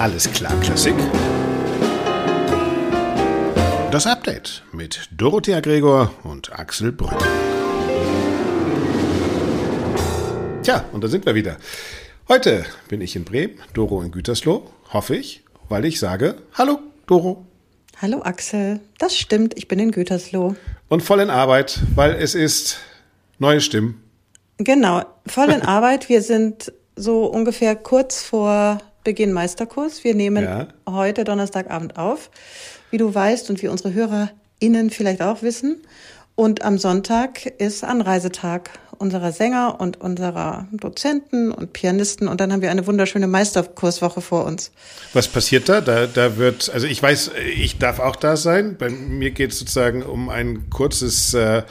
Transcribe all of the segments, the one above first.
Alles klar, Klassik. Das Update mit Dorothea Gregor und Axel Brünn. Tja, und da sind wir wieder. Heute bin ich in Bremen, Doro in Gütersloh, hoffe ich, weil ich sage, hallo Doro. Hallo Axel, das stimmt, ich bin in Gütersloh. Und voll in Arbeit, weil es ist neue Stimmen. Genau, voll in Arbeit. Wir sind so ungefähr kurz vor Beginn Meisterkurs. Wir nehmen ja. heute Donnerstagabend auf, wie du weißt und wie unsere HörerInnen vielleicht auch wissen. Und am Sonntag ist Anreisetag unserer Sänger und unserer Dozenten und Pianisten. Und dann haben wir eine wunderschöne Meisterkurswoche vor uns. Was passiert da? Da, da wird, also ich weiß, ich darf auch da sein. Bei mir geht es sozusagen um ein kurzes äh,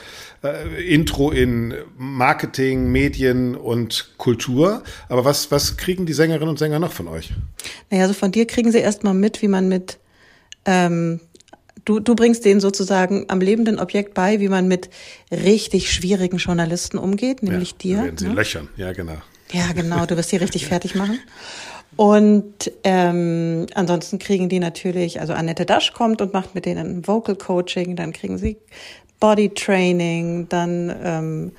äh, Intro in Marketing, Medien und Kultur. Aber was, was kriegen die Sängerinnen und Sänger noch von euch? Naja, also von dir kriegen sie erstmal mit, wie man mit ähm, Du, du bringst denen sozusagen am lebenden Objekt bei, wie man mit richtig schwierigen Journalisten umgeht, nämlich ja, dir. Werden sie ne? löchern, ja genau. Ja, genau, du wirst sie richtig fertig machen. Und ähm, ansonsten kriegen die natürlich, also Annette Dasch kommt und macht mit denen Vocal Coaching, dann kriegen sie Body Training, dann ähm,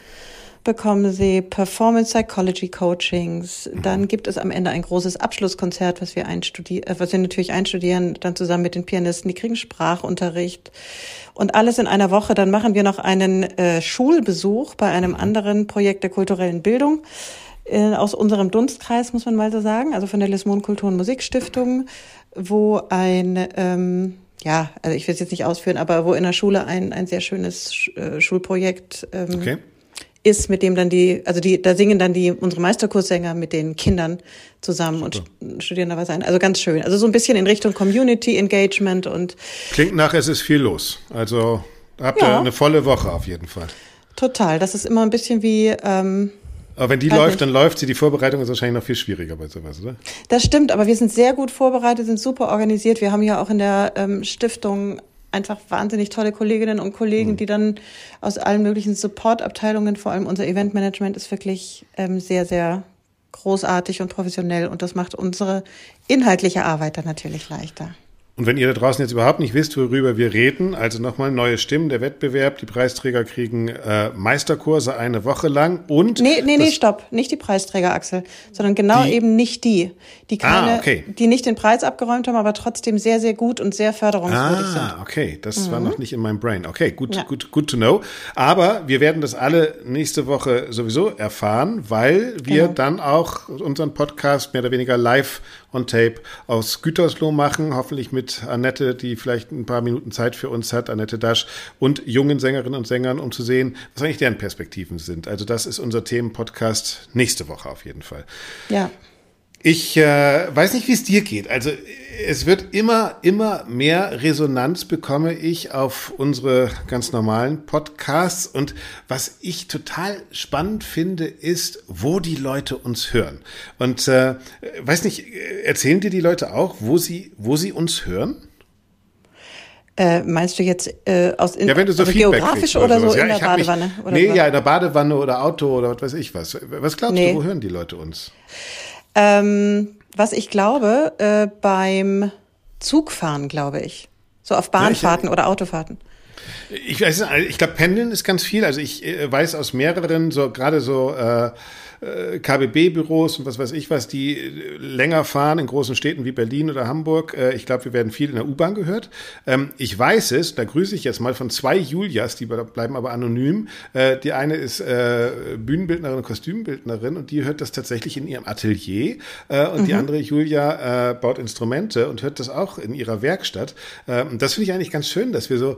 bekommen sie Performance Psychology Coachings. Dann gibt es am Ende ein großes Abschlusskonzert, was wir einstudieren, äh, was wir natürlich einstudieren, dann zusammen mit den Pianisten. Die kriegen Sprachunterricht und alles in einer Woche. Dann machen wir noch einen äh, Schulbesuch bei einem anderen Projekt der kulturellen Bildung äh, aus unserem Dunstkreis, muss man mal so sagen, also von der Lismon Kultur- und Musikstiftung, wo ein ähm, ja, also ich will es jetzt nicht ausführen, aber wo in der Schule ein, ein sehr schönes äh, Schulprojekt ähm, okay. ist, mit dem dann die, also die, da singen dann die unsere Meisterkurssänger mit den Kindern zusammen Super. und studieren da was ein. Also ganz schön. Also so ein bisschen in Richtung Community Engagement und klingt nach, es ist viel los. Also habt ihr ja. eine volle Woche auf jeden Fall. Total. Das ist immer ein bisschen wie ähm, aber wenn die läuft, nicht. dann läuft sie. Die Vorbereitung ist wahrscheinlich noch viel schwieriger bei sowas, oder? Das stimmt, aber wir sind sehr gut vorbereitet, sind super organisiert. Wir haben ja auch in der ähm, Stiftung einfach wahnsinnig tolle Kolleginnen und Kollegen, mhm. die dann aus allen möglichen Supportabteilungen, vor allem unser Eventmanagement ist wirklich ähm, sehr, sehr großartig und professionell und das macht unsere inhaltliche Arbeit dann natürlich leichter. Und wenn ihr da draußen jetzt überhaupt nicht wisst, worüber wir reden, also nochmal neue Stimmen, der Wettbewerb, die Preisträger kriegen äh, Meisterkurse eine Woche lang und. Nee, nee, nee, stopp. Nicht die Preisträger, Axel, sondern genau die? eben nicht die. Die keine, ah, okay. die nicht den Preis abgeräumt haben, aber trotzdem sehr, sehr gut und sehr förderungswürdig ah, sind. Ah, okay. Das mhm. war noch nicht in meinem Brain. Okay, gut, ja. gut, good to know. Aber wir werden das alle nächste Woche sowieso erfahren, weil wir genau. dann auch unseren Podcast mehr oder weniger live on tape aus Gütersloh machen, hoffentlich mit Annette, die vielleicht ein paar Minuten Zeit für uns hat, Annette Dasch, und jungen Sängerinnen und Sängern, um zu sehen, was eigentlich deren Perspektiven sind. Also das ist unser Themenpodcast nächste Woche auf jeden Fall. Ja. Ich äh, weiß nicht, wie es dir geht. Also es wird immer, immer mehr Resonanz bekomme ich auf unsere ganz normalen Podcasts. Und was ich total spannend finde, ist, wo die Leute uns hören. Und äh, weiß nicht, erzählen dir die Leute auch, wo sie, wo sie uns hören? Äh, meinst du jetzt äh, aus in, ja, wenn du so also geografisch oder, oder so ja, in der Badewanne? Mich, oder nee, was? ja, in der Badewanne oder Auto oder was weiß ich was. Was glaubst nee. du, wo hören die Leute uns? Ähm, was ich glaube, äh, beim Zugfahren, glaube ich. So auf Bahnfahrten ja, ich, oder Autofahrten. Ich weiß, ich glaube, Pendeln ist ganz viel. Also ich äh, weiß aus mehreren, so gerade so äh, äh, KBB-Büros und was weiß ich was, die äh, länger fahren in großen Städten wie Berlin oder Hamburg. Äh, ich glaube, wir werden viel in der U-Bahn gehört. Ähm, ich weiß es, da grüße ich jetzt mal von zwei Julias, die bleiben aber anonym. Die eine ist Bühnenbildnerin und Kostümbildnerin und die hört das tatsächlich in ihrem Atelier. Und mhm. die andere Julia baut Instrumente und hört das auch in ihrer Werkstatt. Und das finde ich eigentlich ganz schön, dass wir so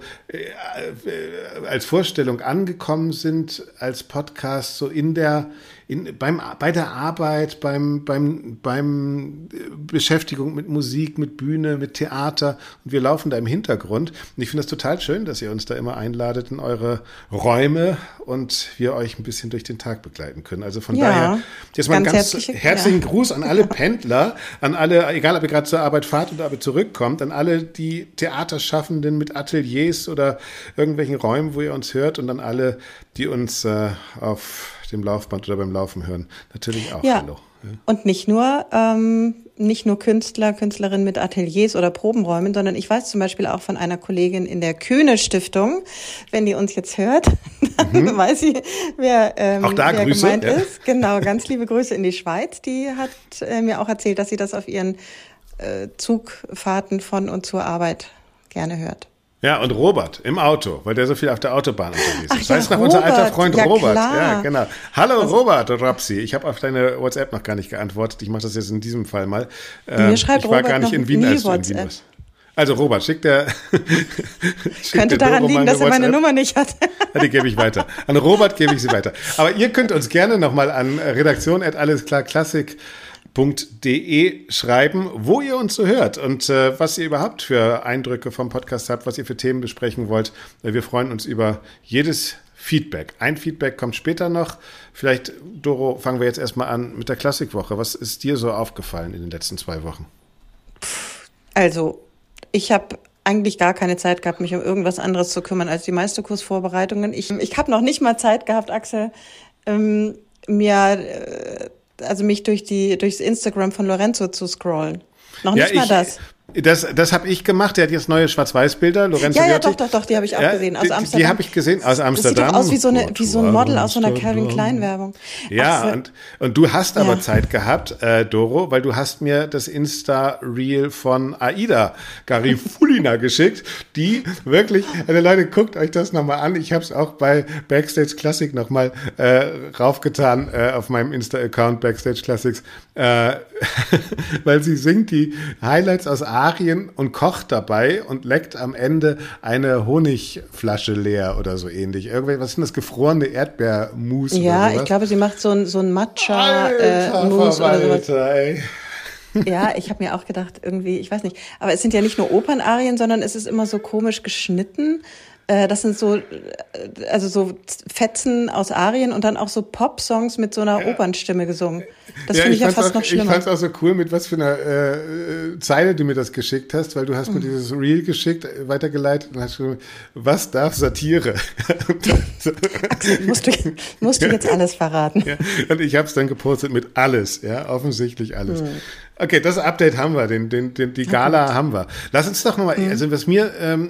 als Vorstellung angekommen sind, als Podcast so in der in, beim, bei der Arbeit, beim, beim, beim äh, Beschäftigung mit Musik, mit Bühne, mit Theater und wir laufen da im Hintergrund. Und ich finde es total schön, dass ihr uns da immer einladet in eure Räume und wir euch ein bisschen durch den Tag begleiten können. Also von ja, daher jetzt mal einen ganz herzlichen ja. Gruß an alle Pendler, an alle, egal ob ihr gerade zur Arbeit fahrt oder ob ihr zurückkommt, an alle die Theaterschaffenden mit Ateliers oder irgendwelchen Räumen, wo ihr uns hört und an alle, die uns äh, auf dem Laufband oder beim Laufen hören. Natürlich auch. Ja. Hallo. Ja. Und nicht nur, ähm, nicht nur Künstler, Künstlerinnen mit Ateliers oder Probenräumen, sondern ich weiß zum Beispiel auch von einer Kollegin in der Kühne Stiftung, wenn die uns jetzt hört, dann mhm. weiß sie, wer, ähm, auch da wer Grüße, gemeint ja. ist. Genau, ganz liebe Grüße in die Schweiz. Die hat äh, mir auch erzählt, dass sie das auf ihren äh, Zugfahrten von und zur Arbeit gerne hört. Ja, und Robert im Auto, weil der so viel auf der Autobahn unterwegs ist. Ach ja, weißt du noch, unser alter Freund Ja, Robert. klar. Ja, genau. Hallo Robert Rapsi. Ich habe auf deine WhatsApp noch gar nicht geantwortet. Ich mache das jetzt in diesem Fall mal. Mir schreibt ich war Robert gar nicht in Wien, als du in Wien warst. Also Robert, schick der schick Könnte der daran liegen, dass er meine WhatsApp. Nummer nicht hat. Ja, die gebe ich weiter. An Robert gebe ich sie weiter. Aber ihr könnt uns gerne nochmal an redaktion.allesklarklassik.de schreiben, wo ihr uns so hört und äh, was ihr überhaupt für Eindrücke vom Podcast habt, was ihr für Themen besprechen wollt. Äh, Wir freuen uns über jedes Feedback. Ein Feedback kommt später noch. Vielleicht, Doro, fangen wir jetzt erstmal an mit der Klassikwoche. Was ist dir so aufgefallen in den letzten zwei Wochen? Also, ich habe eigentlich gar keine Zeit gehabt, mich um irgendwas anderes zu kümmern als die Meisterkursvorbereitungen. Ich, ich habe noch nicht mal Zeit gehabt, Axel, ähm, mir, äh, also mich durch die durchs Instagram von Lorenzo zu scrollen. Noch nicht mal ich, das. Das, das habe ich gemacht. Der hat jetzt neue Schwarz-Weiß-Bilder. Lorenzo Ja, ja, Viotti. doch, doch, doch, die habe ich auch Ja, gesehen aus die- Amsterdam. Die habe ich gesehen aus Das sieht Amsterdam. doch aus wie so, eine, wie so ein Model aus so einer Calvin Amsterdam. Klein Werbung. Ja, Axel, und, und du hast aber Ja. Zeit gehabt, äh, Doro, weil du hast mir das Insta-Reel von Aida Garifulina geschickt, die wirklich, also Leute, guckt euch das nochmal an. Ich habe es auch bei Backstage Classic nochmal äh, raufgetan äh, auf meinem Insta-Account Backstage Classics, äh, weil sie singt die Highlights aus Arien und kocht dabei und leckt am Ende eine Honigflasche leer oder so ähnlich. Irgendwie, was sind das, gefrorene Erdbeermus ja, ich glaube, sie macht so ein, so ein Matcha-Mousse oder sowas. Ey. Ja, ich habe mir auch gedacht, irgendwie, ich weiß nicht, aber es sind ja nicht nur Opernarien, sondern es ist immer so komisch geschnitten. Äh, Das sind so, äh, also so Fetzen aus Arien und dann auch so Pop-Songs mit so einer Opernstimme gesungen. Das finde ich ja fast auch, noch Ich schlimmer. fand es auch so cool, mit was für einer äh, äh, Zeile du mir das geschickt hast, weil du hast mir Mhm. dieses Reel geschickt, weitergeleitet und hast geschrieben, was darf Satire? Dann- Musst du, musst du jetzt alles verraten. ja, und ich habe es dann gepostet mit alles, ja, offensichtlich alles. Mhm. Okay, das Update haben wir, den, den, den, die Gala haben wir. Lass uns doch nochmal, Mhm. also was mir ähm,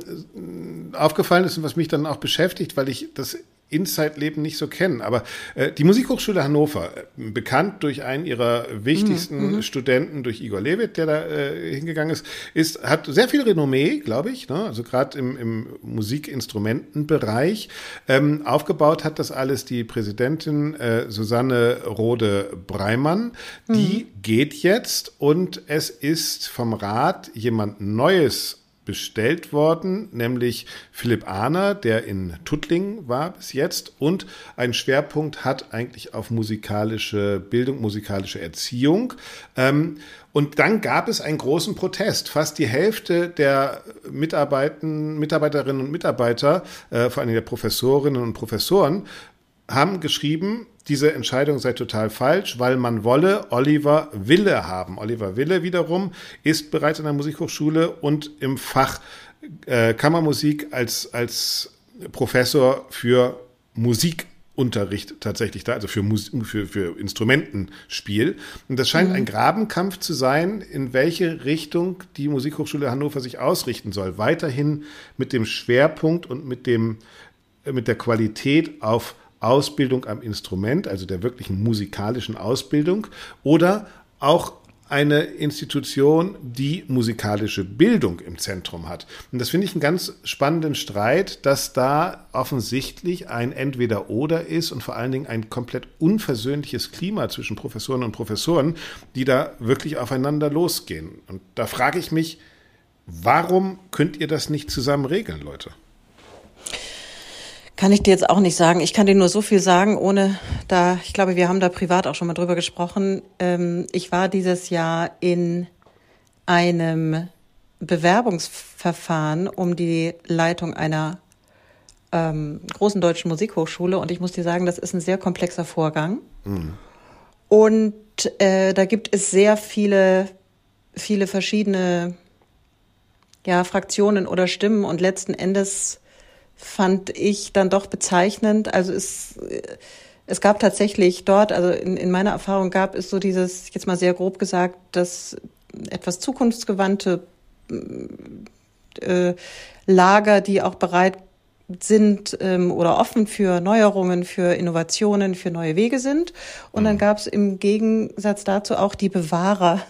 aufgefallen ist und was mich dann auch beschäftigt, weil ich das Inside-Leben nicht so kenne, aber äh, die Musikhochschule Hannover, äh, bekannt durch einen ihrer wichtigsten Studenten, durch Igor Levit, der da äh, hingegangen ist, ist, hat sehr viel Renommee, glaube ich, ne? also gerade im, im Musikinstrumentenbereich. Ähm, aufgebaut hat das alles die Präsidentin äh, Susanne Rode-Breimann. Die geht jetzt und es ist vom Rat jemand Neues bestellt worden, nämlich Philipp Ahner, der in Tuttlingen war bis jetzt und einen Schwerpunkt hat eigentlich auf musikalische Bildung, musikalische Erziehung. Ähm, und dann gab es einen großen Protest. Fast die Hälfte der Mitarbeiten, Mitarbeiterinnen und Mitarbeiter, äh, vor allem der Professorinnen und Professoren, haben geschrieben, diese Entscheidung sei total falsch, weil man wolle Oliver Wille haben. Oliver Wille wiederum ist bereits an der Musikhochschule und im Fach äh, Kammermusik als, als Professor für Musikunterricht tatsächlich da, also für, Mus für, für Instrumentenspiel. Und das scheint ein Grabenkampf zu sein, in welche Richtung die Musikhochschule Hannover sich ausrichten soll. Weiterhin mit dem Schwerpunkt und mit dem mit der Qualität auf Ausbildung am Instrument, also der wirklichen musikalischen Ausbildung, oder auch eine Institution, die musikalische Bildung im Zentrum hat. Und das finde ich einen ganz spannenden Streit, dass da offensichtlich ein Entweder-Oder ist und vor allen Dingen ein komplett unversöhnliches Klima zwischen Professoren und Professoren, die da wirklich aufeinander losgehen. Und da frage ich mich, warum könnt ihr das nicht zusammen regeln, Leute? Kann ich dir jetzt auch nicht sagen. Ich kann dir nur so viel sagen, ohne da, ich glaube, wir haben da privat auch schon mal drüber gesprochen. Ähm, ich war dieses Jahr in einem Bewerbungsverfahren um die Leitung einer ähm, großen deutschen Musikhochschule und ich muss dir sagen, das ist ein sehr komplexer Vorgang. Und äh, da gibt es sehr viele, viele verschiedene ja, Fraktionen oder Stimmen und letzten Endes fand ich dann doch bezeichnend. Also es, es gab tatsächlich dort, also in, in meiner Erfahrung gab es so dieses, jetzt mal sehr grob gesagt, dass etwas zukunftsgewandte äh, Lager, die auch bereit sind ähm, oder offen für Neuerungen, für Innovationen, für neue Wege sind. Und dann mhm. gab es im Gegensatz dazu auch die Bewahrer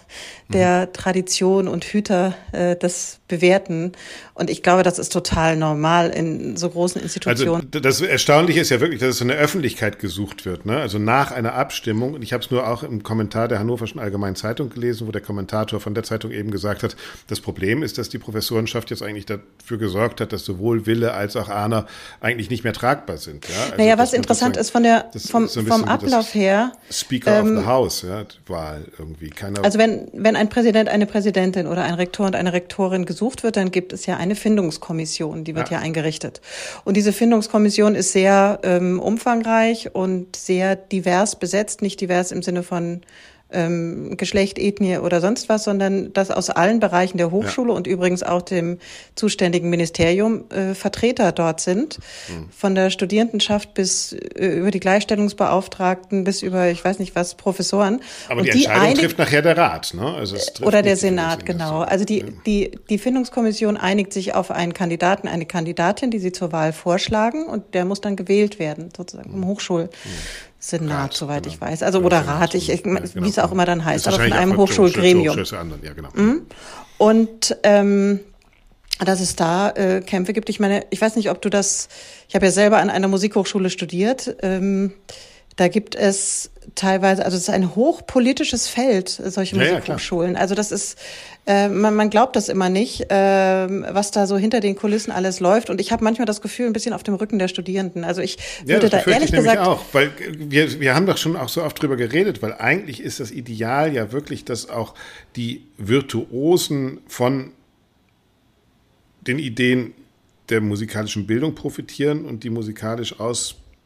der mhm. Tradition und Hüter äh, des Bewährten. Und ich glaube, das ist total normal in so großen Institutionen. Also das Erstaunliche ist ja wirklich, dass es so eine Öffentlichkeit gesucht wird. Ne? Also nach einer Abstimmung, und ich habe es nur auch im Kommentar der Hannoverschen Allgemeinen Zeitung gelesen, wo der Kommentator von der Zeitung eben gesagt hat, das Problem ist, dass die Professorenschaft jetzt eigentlich dafür gesorgt hat, dass sowohl Wille als auch Ahner eigentlich nicht mehr tragbar sind. Ja? Also naja, was interessant ist von der, vom, so vom Ablauf her. Speaker ähm, of the House, ja, Wahl irgendwie. Keiner also wenn, wenn ein Präsident, eine Präsidentin oder ein Rektor und eine Rektorin gesucht wird, dann gibt es ja eine Findungskommission, die wird ja, ja eingerichtet. Und diese Findungskommission ist sehr ähm, umfangreich und sehr divers besetzt, nicht divers im Sinne von ähm, Geschlecht, Ethnie oder sonst was, sondern dass aus allen Bereichen der Hochschule ja. und übrigens auch dem zuständigen Ministerium äh, Vertreter dort sind. Mhm. Von der Studierendenschaft bis äh, über die Gleichstellungsbeauftragten bis über, ich weiß nicht was, Professoren. Aber und die Entscheidung die trifft nachher der Rat, ne? Also oder der Senat, genau. Also die, die, die Findungskommission einigt sich auf einen Kandidaten, eine Kandidatin, die sie zur Wahl vorschlagen und der muss dann gewählt werden, sozusagen im Hochschul. Mhm. Senat, Rat, soweit genau. ich weiß. Also oder Rat, ich, ich, genau. wie es auch immer dann heißt, aber von einem Hochschulgremium. Ja, genau. Mhm. Und ähm, dass es da äh, Kämpfe gibt. Ich meine, ich weiß nicht, ob du das, ich habe ja selber an einer Musikhochschule studiert. Ähm, da gibt es teilweise, also es ist ein hochpolitisches Feld, solche ja, Musikhochschulen. Ja, also das ist, äh, man, man glaubt das immer nicht, äh, was da so hinter den Kulissen alles läuft. Und ich habe manchmal das Gefühl, ein bisschen auf dem Rücken der Studierenden. Also ich würde ja, da ehrlich ich gesagt auch, weil wir wir haben doch schon auch so oft drüber geredet, weil eigentlich ist das Ideal ja wirklich, dass auch die Virtuosen von den Ideen der musikalischen Bildung profitieren und die musikalisch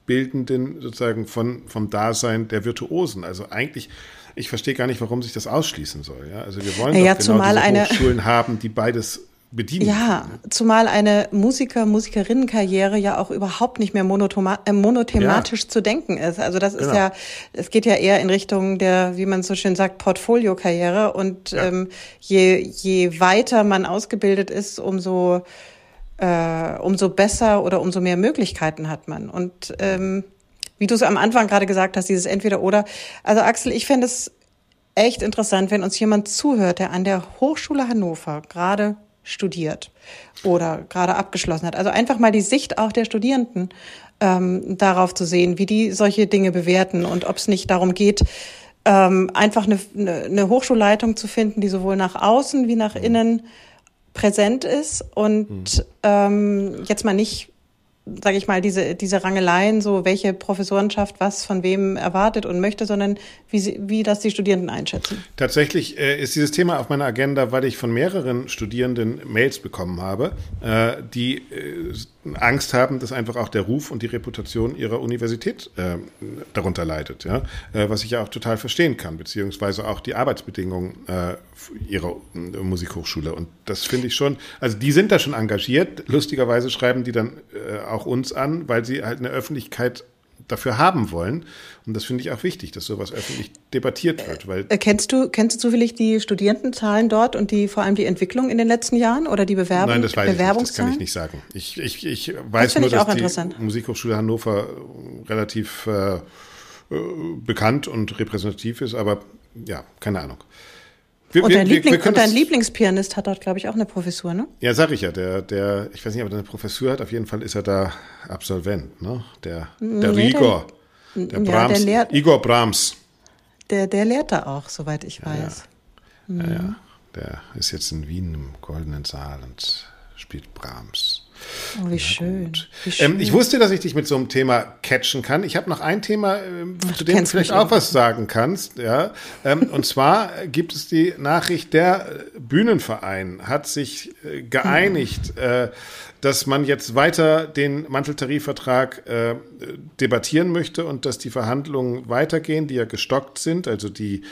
Ausbildenden sozusagen von, vom Dasein der Virtuosen. Also eigentlich ich verstehe gar nicht, warum sich das ausschließen soll. Ja? Also wir wollen ja, doch genau diese eine, Hochschulen haben, die beides bedienen. Ja, können, ne? zumal eine Musiker, Musikerinnenkarriere ja auch überhaupt nicht mehr äh, monothematisch ja. zu denken ist. Also das genau. ist ja, es geht ja eher in Richtung der, wie man so schön sagt, Portfoliokarriere. Und ja. ähm, je, je weiter man ausgebildet ist, umso äh, umso besser oder umso mehr Möglichkeiten hat man. Und ähm, wie du es am Anfang gerade gesagt hast, dieses Entweder-Oder. Also Axel, ich fände es echt interessant, wenn uns jemand zuhört, der an der Hochschule Hannover gerade studiert oder gerade abgeschlossen hat. Also einfach mal die Sicht auch der Studierenden ähm, darauf zu sehen, wie die solche Dinge bewerten und ob es nicht darum geht, ähm, einfach eine, eine, eine Hochschulleitung zu finden, die sowohl nach außen wie nach innen präsent ist und mhm. ähm, jetzt mal nicht sage ich mal, diese, diese Rangeleien, so welche Professorenschaft was von wem erwartet und möchte, sondern wie, sie, wie das die Studierenden einschätzen. Tatsächlich äh, ist dieses Thema auf meiner Agenda, weil ich von mehreren Studierenden Mails bekommen habe, äh, die äh, Angst haben, dass einfach auch der Ruf und die Reputation ihrer Universität äh, darunter leidet, ja? Äh, was ich ja auch total verstehen kann, beziehungsweise auch die Arbeitsbedingungen äh, ihrer äh, Musikhochschule. Und das finde ich schon, also die sind da schon engagiert. Lustigerweise schreiben die dann äh, auch uns an, weil sie halt eine Öffentlichkeit dafür haben wollen. Und das finde ich auch wichtig, dass sowas öffentlich debattiert wird. Weil äh, kennst du, kennst du zufällig die Studierendenzahlen dort und die vor allem die Entwicklung in den letzten Jahren oder die Bewerbung? Nein, das weiß ich nicht, das kann ich nicht sagen. Ich, ich, ich weiß das nur, dass die Musikhochschule Hannover relativ äh, äh, bekannt und repräsentativ ist, aber ja, keine Ahnung. Wir, und dein, wir, wir und dein Lieblingspianist hat dort, glaube ich, auch eine Professur, ne? Ja, sag ich ja. Der, der, ich weiß nicht, ob er eine Professur hat. Auf jeden Fall ist er da Absolvent, ne? Der, der nee, Igor. Der, der Brahms. Ja, der lehrt, Igor Brahms. Der, der lehrt da auch, soweit ich weiß. Ja, ja. Mhm. ja, der ist jetzt in Wien im Goldenen Saal und spielt Brahms. Oh, wie, schön. wie schön. Ähm, ich wusste, dass ich dich mit so einem Thema catchen kann. Ich habe noch ein Thema, ähm, zu dem du vielleicht auch was sagen kannst. Ja? Ähm, und zwar gibt es die Nachricht, der Bühnenverein hat sich äh, geeinigt, hm. äh, dass man jetzt weiter den Manteltarifvertrag äh, debattieren möchte und dass die Verhandlungen weitergehen, die ja gestockt sind, also die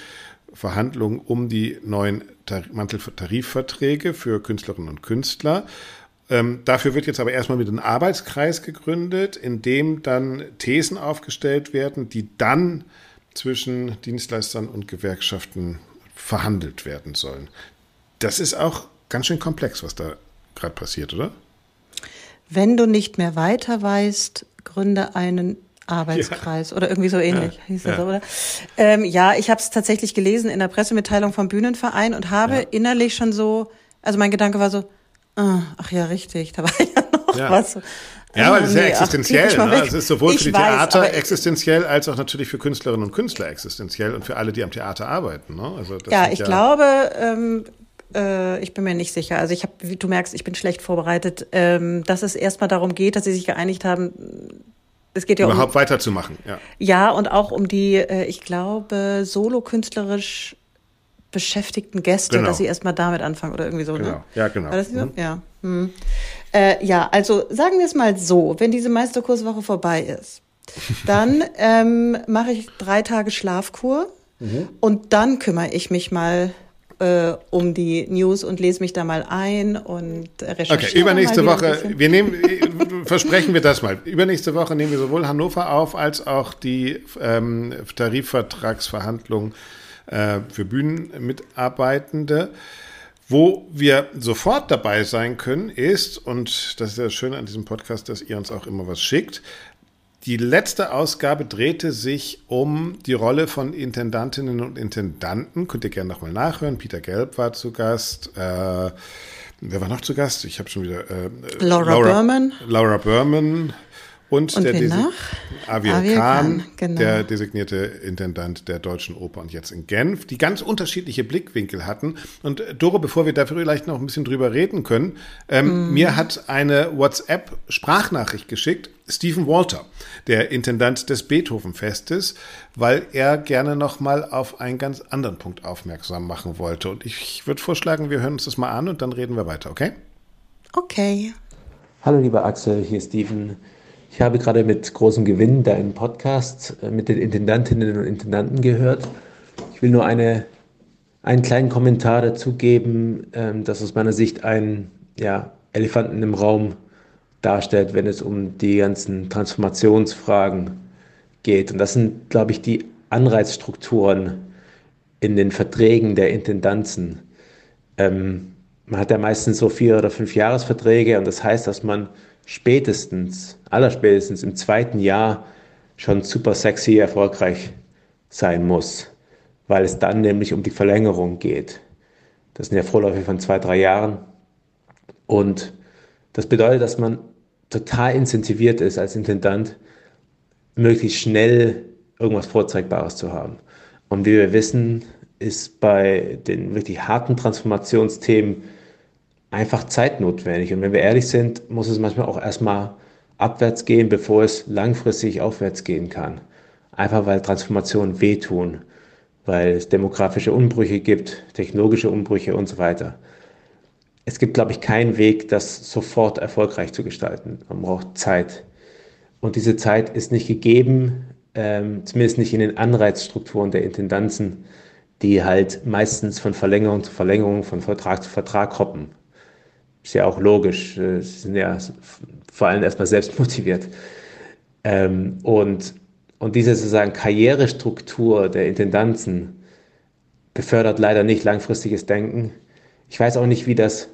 Verhandlungen um die neuen Manteltarifverträge für Künstlerinnen und Künstler. Ähm, dafür wird jetzt aber erstmal mit einem Arbeitskreis gegründet, in dem dann Thesen aufgestellt werden, die dann zwischen Dienstleistern und Gewerkschaften verhandelt werden sollen. Das ist auch ganz schön komplex, was da gerade passiert, oder? Wenn du nicht mehr weiter weißt, gründe einen Arbeitskreis ja. oder irgendwie so ähnlich, ja. hieß das, ja. oder? Ähm, ja, ich habe es tatsächlich gelesen in der Pressemitteilung vom Bühnenverein und habe innerlich schon so, also mein Gedanke war so, ach ja, richtig, da war ja noch was. Ja, weil das ist ja nee, existenziell. Ach, ne? Es ist sowohl ich für die weiß, Theater existenziell als auch natürlich für Künstlerinnen und Künstler existenziell und für alle, die am Theater arbeiten. Ne? Also ja, ich ja glaube, ähm, äh, ich bin mir nicht sicher. Also ich habe, wie du merkst, ich bin schlecht vorbereitet, ähm, dass es erstmal darum geht, dass sie sich geeinigt haben, es geht ja überhaupt um, weiterzumachen. Ja. ja, und auch um die, äh, ich glaube, solo-künstlerisch beschäftigten Gäste, genau. dass sie erstmal damit anfangen oder irgendwie so. Ne? Genau. Ne? Ja, genau. Mhm. Ja. Hm. Äh, ja, also sagen wir es mal so, wenn diese Meisterkurswoche vorbei ist, dann ähm, mache ich drei Tage Schlafkur mhm. und dann kümmere ich mich mal äh, um die News und lese mich da mal ein und recherchiere. Okay, übernächste Woche, wir nehmen, versprechen wir das mal. Übernächste Woche nehmen wir sowohl Hannover auf als auch die ähm, Tarifvertragsverhandlungen äh, für Bühnenmitarbeitende. Wo wir sofort dabei sein können, ist, und das ist das Schöne an diesem Podcast, dass ihr uns auch immer was schickt, die letzte Ausgabe drehte sich um die Rolle von Intendantinnen und Intendanten. Könnt ihr gerne nochmal nachhören. Peter Gelb war zu Gast. Äh, wer war noch zu Gast? Ich habe schon wieder. Äh, Laura, Laura Berman. Laura Berman. Und, und der Avir Khan, Khan genau. der designierte Intendant der Deutschen Oper und jetzt in Genf, die ganz unterschiedliche Blickwinkel hatten. Und äh, Doro, bevor wir dafür vielleicht noch ein bisschen drüber reden können, ähm, mm. mir hat eine WhatsApp-Sprachnachricht geschickt, Stephen Walter, der Intendant des Beethoven-Festes, weil er gerne noch mal auf einen ganz anderen Punkt aufmerksam machen wollte. Und ich würde vorschlagen, wir hören uns das mal an und dann reden wir weiter, okay? Okay. Hallo lieber Axel, hier ist Stephen. Ich habe gerade mit großem Gewinn deinen Podcast äh, mit den Intendantinnen und Intendanten gehört. Ich will nur eine, einen kleinen Kommentar dazu geben, ähm, dass aus meiner Sicht ein ja, Elefanten im Raum darstellt, wenn es um die ganzen Transformationsfragen geht. Und das sind, glaube ich, die Anreizstrukturen in den Verträgen der Intendanzen. Ähm, man hat ja meistens so vier oder fünf Jahresverträge und das heißt, dass man spätestens, allerspätestens im zweiten Jahr schon super sexy erfolgreich sein muss, weil es dann nämlich um die Verlängerung geht. Das sind ja Vorläufe von zwei, drei Jahren. Und das bedeutet, dass man total incentiviert ist als Intendant, möglichst schnell irgendwas Vorzeigbares zu haben. Und wie wir wissen, ist bei den wirklich harten Transformationsthemen einfach Zeit notwendig. Und wenn wir ehrlich sind, muss es manchmal auch erstmal abwärts gehen, bevor es langfristig aufwärts gehen kann. Einfach weil Transformationen wehtun, weil es demografische Umbrüche gibt, technologische Umbrüche und so weiter. Es gibt, glaube ich, keinen Weg, das sofort erfolgreich zu gestalten. Man braucht Zeit. Und diese Zeit ist nicht gegeben, ähm, zumindest nicht in den Anreizstrukturen der Intendanzen, die halt meistens von Verlängerung zu Verlängerung, von Vertrag zu Vertrag hoppen ist ja auch logisch. Äh, sie sind ja vor allem erstmal selbst motiviert. Ähm, und, und diese sozusagen Karrierestruktur der Intendanzen befördert leider nicht langfristiges Denken. Ich weiß auch nicht, wie das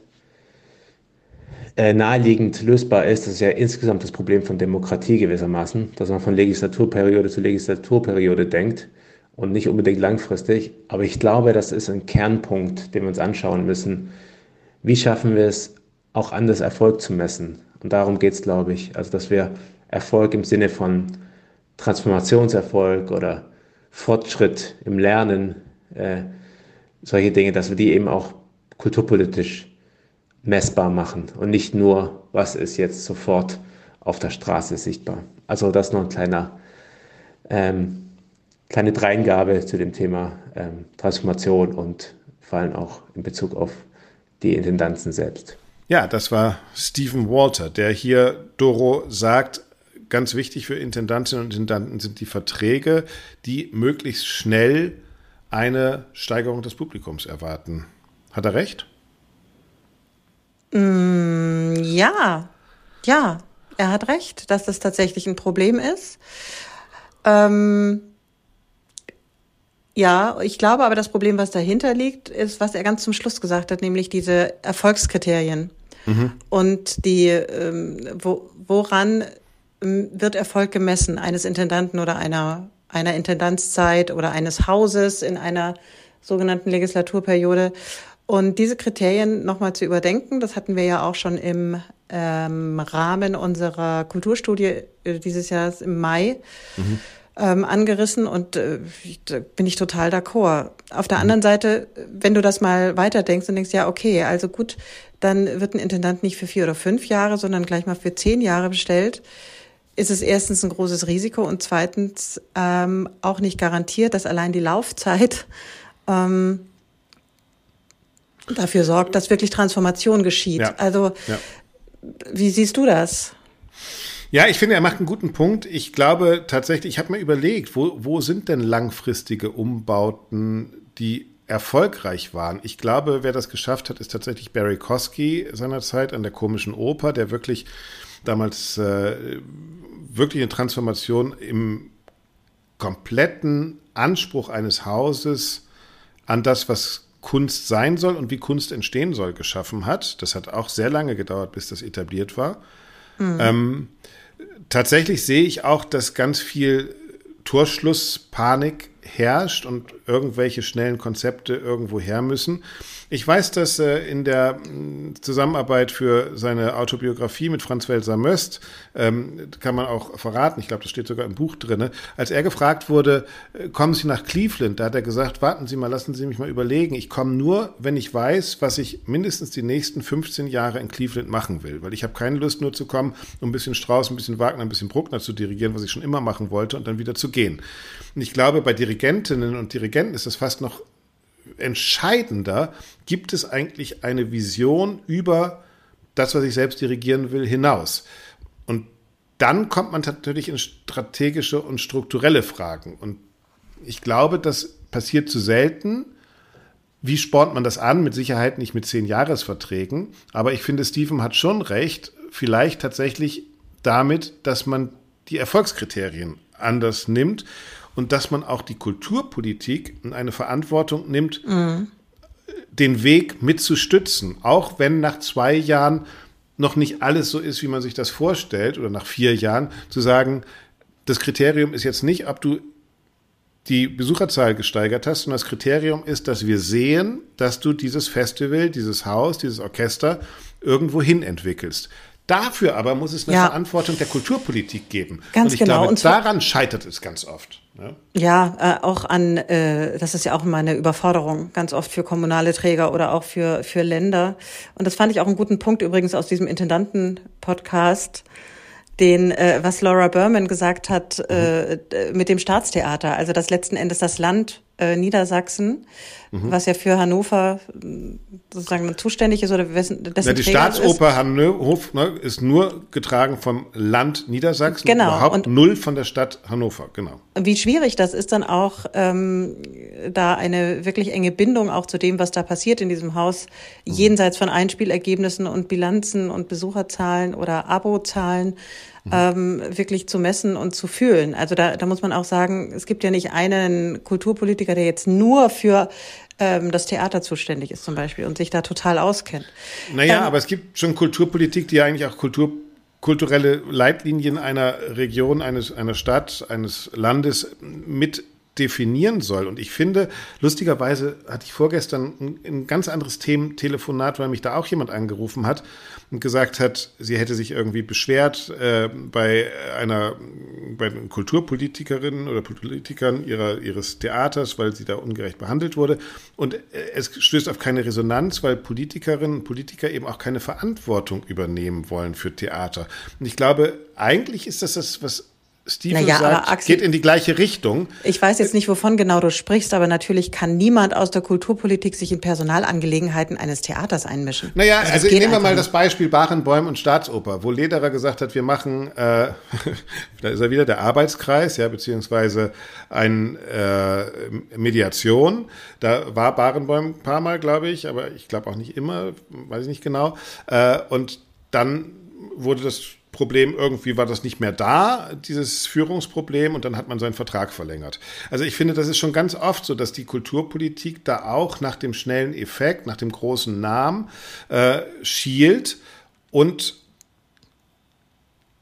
äh, naheliegend lösbar ist. Das ist ja insgesamt das Problem von Demokratie gewissermaßen, dass man von Legislaturperiode zu Legislaturperiode denkt und nicht unbedingt langfristig. Aber ich glaube, das ist ein Kernpunkt, den wir uns anschauen müssen. Wie schaffen wir es, auch anders Erfolg zu messen. Und darum geht es, glaube ich. Also, dass wir Erfolg im Sinne von Transformationserfolg oder Fortschritt im Lernen, äh, solche Dinge, dass wir die eben auch kulturpolitisch messbar machen und nicht nur, was ist jetzt sofort auf der Straße sichtbar. Also das noch ein kleiner, ähm, kleine Dreingabe zu dem Thema ähm, Transformation und vor allem auch in Bezug auf die Intendanzen selbst. Ja, das war Stephen Walter, der hier, Doro, sagt, ganz wichtig für Intendantinnen und Intendanten sind die Verträge, die möglichst schnell eine Steigerung des Publikums erwarten. Hat er recht? Mm, ja, ja, er hat recht, dass das tatsächlich ein Problem ist. Ähm, Ja, ich glaube aber, das Problem, was dahinter liegt, ist, was er ganz zum Schluss gesagt hat, nämlich diese Erfolgskriterien. Mhm. Und die, ähm, wo, woran ähm, wird Erfolg gemessen eines Intendanten oder einer, einer Intendanzzeit oder eines Hauses in einer sogenannten Legislaturperiode? Und diese Kriterien nochmal zu überdenken, das hatten wir ja auch schon im ähm, Rahmen unserer Kulturstudie äh, dieses Jahres im Mai. Mhm ähm, angerissen und äh, da bin ich total d'accord. Auf der anderen Seite, wenn du das mal weiterdenkst und denkst, ja, okay, also gut, dann wird ein Intendant nicht für vier oder fünf Jahre, sondern gleich mal für zehn Jahre bestellt, ist es erstens ein großes Risiko und zweitens ähm, auch nicht garantiert, dass allein die Laufzeit ähm, dafür sorgt, dass wirklich Transformation geschieht. Ja. Also, ja. wie siehst du das? Ja, ich finde, er macht einen guten Punkt. Ich glaube tatsächlich, ich habe mir überlegt, wo, wo sind denn langfristige Umbauten, die erfolgreich waren. Ich glaube, wer das geschafft hat, ist tatsächlich Barry Kosky seinerzeit an der komischen Oper, der wirklich damals äh, wirklich eine Transformation im kompletten Anspruch eines Hauses an das, was Kunst sein soll und wie Kunst entstehen soll, geschaffen hat. Das hat auch sehr lange gedauert, bis das etabliert war. Mhm. Ähm, tatsächlich sehe ich auch, dass ganz viel Torschlusspanik herrscht und irgendwelche schnellen Konzepte irgendwo her müssen. Ich weiß, dass äh, in der mm, Zusammenarbeit für seine Autobiografie mit Franz Welser Möst, ähm, kann man auch verraten, ich glaube, das steht sogar im Buch drin, als er gefragt wurde, äh, kommen Sie nach Cleveland, da hat er gesagt, warten Sie mal, lassen Sie mich mal überlegen, ich komme nur, wenn ich weiß, was ich mindestens die nächsten 15 Jahre in Cleveland machen will, weil ich habe keine Lust nur zu kommen, um ein bisschen Strauß, ein bisschen Wagner, ein bisschen Bruckner zu dirigieren, was ich schon immer machen wollte und dann wieder zu gehen. Und ich glaube, bei Dirigentinnen und Dirigenten ist das fast noch entscheidender, gibt es eigentlich eine Vision über das, was ich selbst dirigieren will, hinaus. Und dann kommt man natürlich in strategische und strukturelle Fragen. Und ich glaube, das passiert zu selten. Wie spornt man das an? Mit Sicherheit nicht mit zehn Jahresverträgen. Aber ich finde, Stephen hat schon recht. Vielleicht tatsächlich damit, dass man die Erfolgskriterien anders nimmt und dass man auch die Kulturpolitik in eine Verantwortung nimmt, mhm. den Weg mitzustützen, auch wenn nach zwei Jahren noch nicht alles so ist, wie man sich das vorstellt, oder nach vier Jahren, zu sagen, das Kriterium ist jetzt nicht, ob du die Besucherzahl gesteigert hast, sondern das Kriterium ist, dass wir sehen, dass du dieses Festival, dieses Haus, dieses Orchester irgendwo hin entwickelst. Dafür aber muss es eine ja. Verantwortung der Kulturpolitik geben. Ganz Und ich genau. glaube, Und daran scheitert es ganz oft. Ja, ja äh, auch an, äh, das ist ja auch immer eine Überforderung, ganz oft für kommunale Träger oder auch für, für Länder. Und das fand ich auch einen guten Punkt übrigens aus diesem Intendanten-Podcast den, äh, was Laura Berman gesagt hat äh, mit dem Staatstheater, also dass letzten Endes das Land äh, Niedersachsen, mhm. was ja für Hannover sozusagen zuständig ist oder wessen, dessen ja, Die Staatsoper Hannover ne, ist nur getragen vom Land Niedersachsen, genau. überhaupt und null von der Stadt Hannover, genau. Wie schwierig das ist dann auch, ähm, da eine wirklich enge Bindung auch zu dem, was da passiert in diesem Haus, mhm. jenseits von Einspielergebnissen und Bilanzen und Besucherzahlen oder Abozahlen, mhm. ähm, wirklich zu messen und zu fühlen. Also da, da muss man auch sagen, es gibt ja nicht einen Kulturpolitiker, der jetzt nur für ähm, das Theater zuständig ist zum Beispiel und sich da total auskennt. Naja, ähm, aber es gibt schon Kulturpolitik, die eigentlich auch Kultur kulturelle Leitlinien einer Region, eines, einer Stadt, eines Landes mit definieren soll. Und ich finde, lustigerweise hatte ich vorgestern ein, ein ganz anderes Thema, Telefonat, weil mich da auch jemand angerufen hat und gesagt hat, sie hätte sich irgendwie beschwert äh, bei einer bei Kulturpolitikerin oder Politikern ihrer, ihres Theaters, weil sie da ungerecht behandelt wurde. Und äh, es stößt auf keine Resonanz, weil Politikerinnen und Politiker eben auch keine Verantwortung übernehmen wollen für Theater. Und ich glaube, eigentlich ist das das, was Steven naja, sagt, Axel, geht in die gleiche Richtung. Ich weiß jetzt nicht, wovon genau du sprichst, aber natürlich kann niemand aus der Kulturpolitik sich in Personalangelegenheiten eines Theaters einmischen. Naja, also, also nehmen wir mal das Beispiel Barenbäum und Staatsoper, wo Lederer gesagt hat, wir machen, äh, da ist er wieder, der Arbeitskreis, ja, beziehungsweise ein äh, Mediation. Da war Barenbäum ein paar Mal, glaube ich, aber ich glaube auch nicht immer, weiß ich nicht genau. Äh, und dann wurde das Problem, irgendwie war das nicht mehr da, dieses Führungsproblem, und dann hat man seinen Vertrag verlängert. Also ich finde, das ist schon ganz oft so, dass die Kulturpolitik da auch nach dem schnellen Effekt, nach dem großen Namen äh, schielt und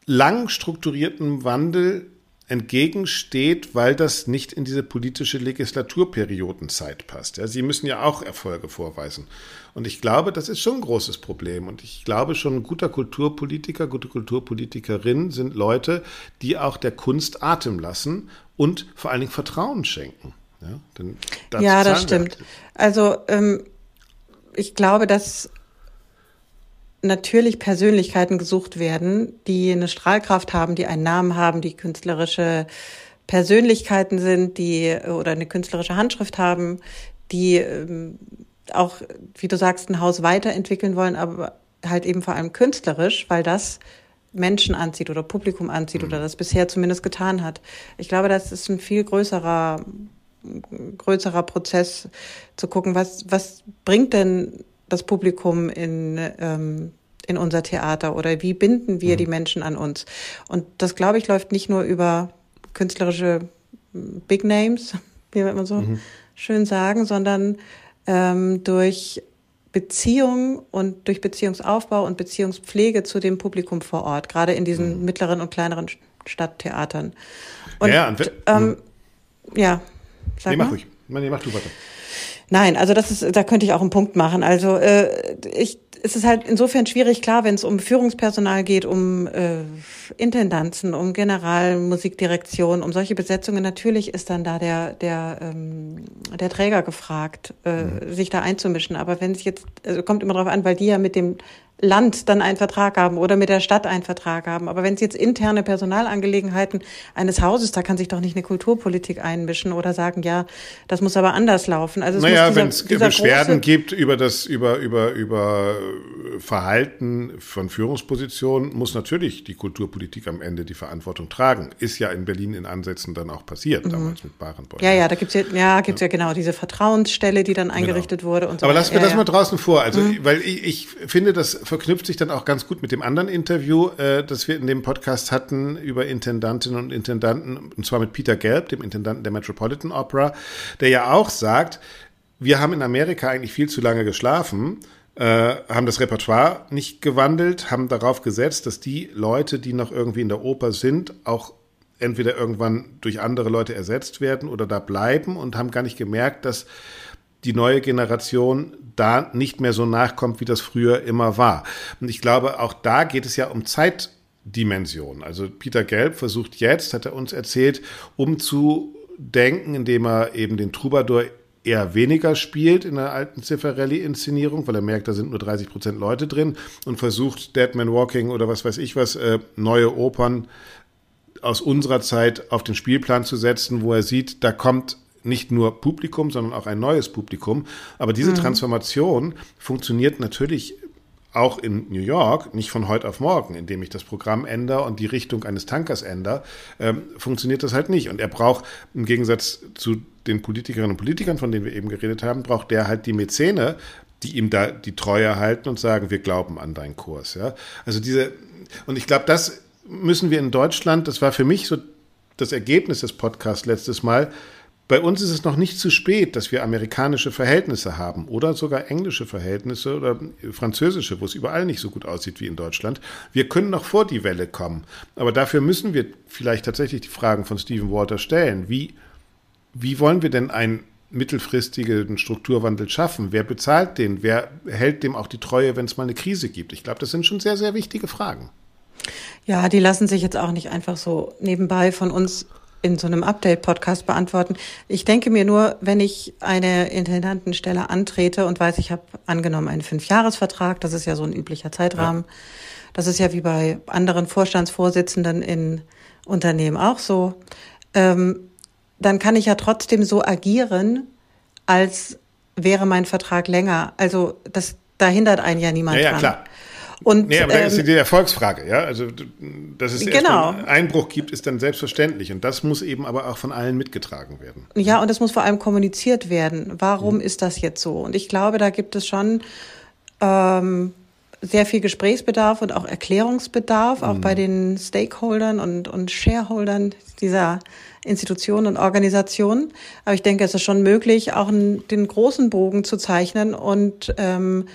lang strukturierten Wandel entgegensteht, weil das nicht in diese politische Legislaturperiodenzeit passt. Ja, Sie müssen ja auch Erfolge vorweisen. Und ich glaube, das ist schon ein großes Problem. Und ich glaube schon, ein guter Kulturpolitiker, gute Kulturpolitikerin sind Leute, die auch der Kunst Atem lassen und vor allen Dingen Vertrauen schenken. Ja, ja das stimmt. Also ähm, ich glaube, dass natürlich Persönlichkeiten gesucht werden, die eine Strahlkraft haben, die einen Namen haben, die künstlerische Persönlichkeiten sind, die oder eine künstlerische Handschrift haben, die ähm, auch, wie du sagst, ein Haus weiterentwickeln wollen, aber halt eben vor allem künstlerisch, weil das Menschen anzieht oder Publikum anzieht mhm. oder das bisher zumindest getan hat. Ich glaube, das ist ein viel größerer größerer Prozess zu gucken, was was bringt denn das Publikum in, ähm, in unser Theater oder wie binden wir mhm. die Menschen an uns? Und das, glaube ich, läuft nicht nur über künstlerische Big Names, wie immer so mhm. schön sagen, sondern ähm, durch Beziehung und durch Beziehungsaufbau und Beziehungspflege zu dem Publikum vor Ort, gerade in diesen mhm. mittleren und kleineren Stadttheatern. Und, ja, und ähm, mhm. ja, sag nee, mach ruhig. Nee, mach du weiter. Nein, also das ist, da könnte ich auch einen Punkt machen. Also äh, ich, es ist halt insofern schwierig, klar, wenn es um Führungspersonal geht, um äh, Intendanzen, um Generalmusikdirektion, um solche Besetzungen. Natürlich ist dann da der der ähm, der Träger gefragt, äh, mhm. sich da einzumischen. Aber wenn es jetzt, also kommt immer darauf an, weil die ja mit dem Land dann einen Vertrag haben oder mit der Stadt einen Vertrag haben. Aber wenn es jetzt interne Personalangelegenheiten eines Hauses, da kann sich doch nicht eine Kulturpolitik einmischen oder sagen, ja, das muss aber anders laufen. Also naja, wenn es Beschwerden gibt über das, über, über, über Verhalten von Führungspositionen, muss natürlich die Kulturpolitik am Ende die Verantwortung tragen. Ist ja in Berlin in Ansätzen dann auch passiert, mhm. damals mit Barenboim. Ja, ja, da gibt's ja, ja, gibt's ja. ja genau diese Vertrauensstelle, die dann genau. eingerichtet genau. wurde und so. Aber lassen wir ja, das mal draußen vor. Also, mhm. weil ich, ich finde, das verknüpft sich dann auch ganz gut mit dem anderen Interview, äh, das wir in dem Podcast hatten über Intendantinnen und Intendanten, und zwar mit Peter Gelb, dem Intendanten der Metropolitan Opera, der ja auch sagt, wir haben in Amerika eigentlich viel zu lange geschlafen, äh, haben das Repertoire nicht gewandelt, haben darauf gesetzt, dass die Leute, die noch irgendwie in der Oper sind, auch entweder irgendwann durch andere Leute ersetzt werden oder da bleiben und haben gar nicht gemerkt, dass die neue Generation da nicht mehr so nachkommt, wie das früher immer war. Und ich glaube, auch da geht es ja um Zeitdimension. Also Peter Gelb versucht jetzt, hat er uns erzählt, umzudenken, indem er eben den Troubadour eher weniger spielt in der alten Ziffarelli-Inszenierung, weil er merkt, da sind nur 30 Prozent Leute drin und versucht Dead Man Walking oder was weiß ich was, äh, neue Opern aus unserer Zeit auf den Spielplan zu setzen, wo er sieht, da kommt nicht nur Publikum, sondern auch ein neues Publikum. Aber diese mhm. Transformation funktioniert natürlich auch in New York nicht von heute auf morgen, indem ich das Programm ändere und die Richtung eines Tankers ändere, ähm, funktioniert das halt nicht. Und er braucht im Gegensatz zu den Politikerinnen und Politikern, von denen wir eben geredet haben, braucht der halt die Mäzene, die ihm da die Treue halten und sagen, wir glauben an deinen Kurs. Ja? Also diese, und ich glaube, das müssen wir in Deutschland, das war für mich so das Ergebnis des Podcasts letztes Mal, bei uns ist es noch nicht zu spät, dass wir amerikanische Verhältnisse haben oder sogar englische Verhältnisse oder französische, wo es überall nicht so gut aussieht wie in Deutschland. Wir können noch vor die Welle kommen. Aber dafür müssen wir vielleicht tatsächlich die Fragen von Stephen Walter stellen. Wie, wie wollen wir denn einen mittelfristigen Strukturwandel schaffen? Wer bezahlt den? Wer hält dem auch die Treue, wenn es mal eine Krise gibt? Ich glaube, das sind schon sehr, sehr wichtige Fragen. Ja, die lassen sich jetzt auch nicht einfach so nebenbei von uns in so einem Update-Podcast beantworten. Ich denke mir nur, wenn ich eine Intendantenstelle antrete und weiß, ich habe angenommen einen Fünfjahresvertrag, das ist ja so ein üblicher Zeitrahmen. Ja. Das ist ja wie bei anderen Vorstandsvorsitzenden in Unternehmen auch so. Ähm, dann kann ich ja trotzdem so agieren, als wäre mein Vertrag länger. Also das, da hindert einen ja niemand ja, ja, dran. Klar. Und, nee, aber ähm, das ist die Erfolgsfrage, ja. Also, dass es genau. einen Einbruch gibt, ist dann selbstverständlich. Und das muss eben aber auch von allen mitgetragen werden. Ja, und das muss vor allem kommuniziert werden. Warum mhm. ist das jetzt so? Und ich glaube, da gibt es schon ähm, sehr viel Gesprächsbedarf und auch Erklärungsbedarf, auch mhm. bei den Stakeholdern und, und Shareholdern dieser Institutionen und Organisationen. Aber ich denke, es ist schon möglich, auch einen, den großen Bogen zu zeichnen und ähm,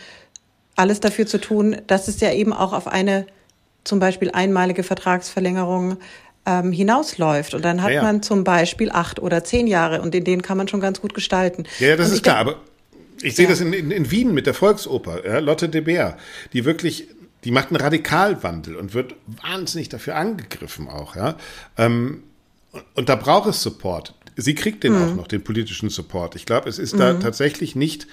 alles dafür zu tun, dass es ja eben auch auf eine zum Beispiel einmalige Vertragsverlängerung ähm, hinausläuft. Und dann hat ja, ja. man zum Beispiel acht oder zehn Jahre und in denen kann man schon ganz gut gestalten. Ja, das und ist klar, aber ich sehe ja. das in, in, in, Wien mit der Volksoper, ja, Lotte de Beer, die wirklich, die macht einen Radikalwandel und wird wahnsinnig dafür angegriffen auch, ja. Ähm, und da braucht es Support. Sie kriegt den mhm. auch noch, den politischen Support. Ich glaube, es ist mhm. da tatsächlich nicht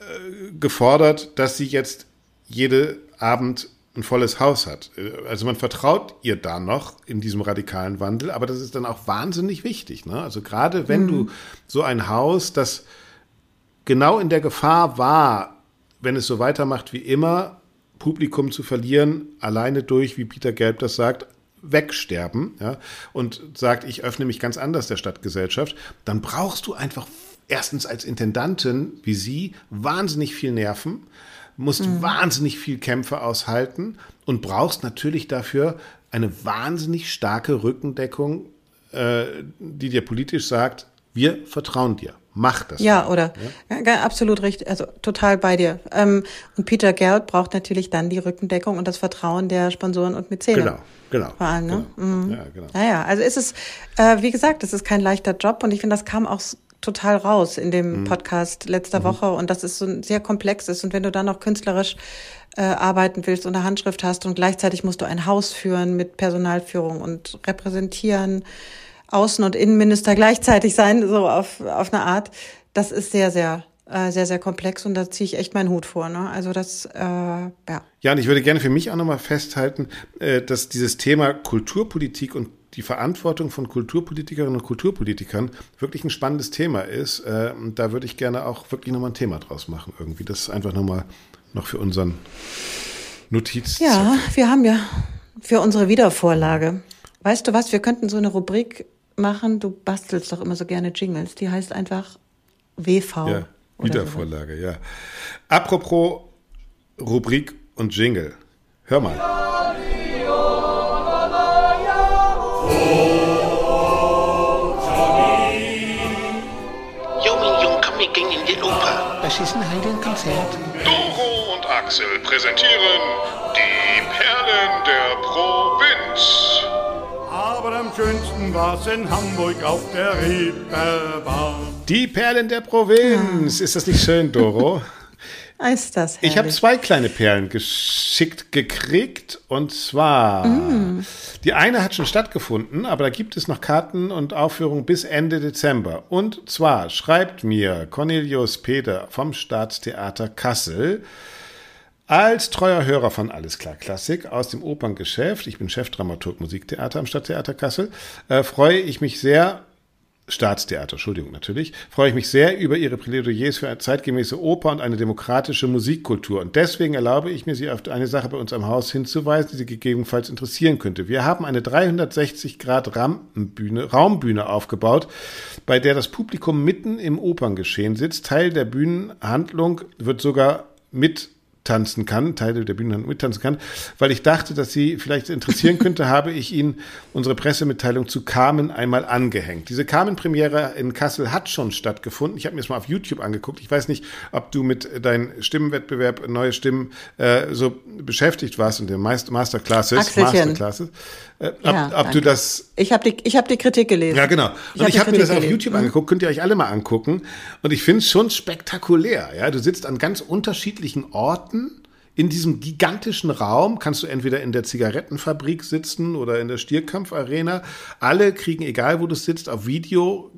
äh, gefordert, dass sie jetzt jede Abend ein volles Haus hat. Also man vertraut ihr da noch in diesem radikalen Wandel, aber das ist dann auch wahnsinnig wichtig. Ne? Also gerade wenn mhm. du so ein Haus, das genau in der Gefahr war, wenn es so weitermacht wie immer, Publikum zu verlieren, alleine durch, wie Peter Gelb das sagt, wegsterben, ja, und sagt, ich öffne mich ganz anders der Stadtgesellschaft, dann brauchst du einfach erstens als Intendantin wie sie wahnsinnig viel Nerven, musst mhm. wahnsinnig viel Kämpfe aushalten und brauchst natürlich dafür eine wahnsinnig starke Rückendeckung, äh, die dir politisch sagt, wir vertrauen dir. Mach das. Ja, mal. oder ja? Ja, absolut richtig, also total bei dir. Ähm, und Peter Gerd braucht natürlich dann die Rückendeckung und das Vertrauen der Sponsoren und Mäzene. Genau, genau. Vor allem, ne? Genau. Mhm. Ja, genau. Naja, also ist es, äh, wie gesagt, es ist kein leichter Job und ich finde, das kam auch total raus in dem mhm. Podcast letzter mhm. Woche und dass es so ein sehr komplex ist und wenn du dann noch künstlerisch äh, arbeiten willst und eine Handschrift hast und gleichzeitig musst du ein Haus führen mit Personalführung und repräsentieren, Außen- und Innenminister gleichzeitig sein, so auf, auf eine Art, das ist sehr, sehr äh, sehr, sehr komplex und da ziehe ich echt meinen Hut vor. Ne? Also das, äh, ja. Ja, und ich würde gerne für mich auch nochmal festhalten, äh, dass dieses Thema Kulturpolitik und die Verantwortung von Kulturpolitikerinnen und Kulturpolitikern wirklich ein spannendes Thema ist. Äh, da würde ich gerne auch wirklich nochmal ein Thema draus machen irgendwie. Das ist einfach nochmal noch für unseren Notiz. Ja, wir haben ja für unsere Wiedervorlage. Weißt du was, wir könnten so eine Rubrik machen. Du bastelst doch immer so gerne Jingles. Die heißt einfach WV. Ja, Wiedervorlage, so. ja. Apropos Rubrik und Jingle. Hör mal. Ist ein Heidenkonzert. Doro und Axel präsentieren die Perlen der Provinz. Aber am schönsten war's in Hamburg auf der Reeperbahn. Die Perlen der Provinz. Ist das nicht schön, Doro? Ist das herrlich. Ich habe zwei kleine Perlen geschickt gekriegt. Und zwar, mm. die eine hat schon stattgefunden, aber da gibt es noch Karten und Aufführungen bis Ende Dezember. Und zwar schreibt mir Cornelius Peter vom Staatstheater Kassel, als treuer Hörer von Alles klar Klassik aus dem Operngeschäft, ich bin Chefdramaturg Musiktheater am Stadttheater Kassel, äh, freue ich mich sehr Staatstheater, Entschuldigung, natürlich, freue ich mich sehr über Ihre Plädoyers für eine zeitgemäße Oper und eine demokratische Musikkultur. Und deswegen erlaube ich mir, Sie auf eine Sache bei uns am Haus hinzuweisen, die Sie gegebenenfalls interessieren könnte. Wir haben eine 360 Grad Rampenbühne, Raumbühne aufgebaut, bei der das Publikum mitten im Operngeschehen sitzt. Teil der Bühnenhandlung wird sogar mit tanzen kann, Teile der Bühne mittanzen kann, weil ich dachte, dass Sie vielleicht interessieren könnte, habe ich Ihnen unsere Pressemitteilung zu Carmen einmal angehängt. Diese Carmen-Premiere in Kassel hat schon stattgefunden. Ich habe mir das mal auf YouTube angeguckt. Ich weiß nicht, ob du mit deinem Stimmenwettbewerb Neue Stimmen äh, so beschäftigt warst und den Masterclasses. Masterclasses. Äh, ob, ja, ob du das. Ich habe die, ich hab die Kritik gelesen. Ja, genau. Und ich habe hab mir das auf YouTube mhm. angeguckt. Könnt ihr euch alle mal angucken. Und ich finde es schon spektakulär. Ja, du sitzt an ganz unterschiedlichen Orten in diesem gigantischen Raum kannst du entweder in der Zigarettenfabrik sitzen oder in der Stierkampfarena. Alle kriegen, egal wo du sitzt, auf Video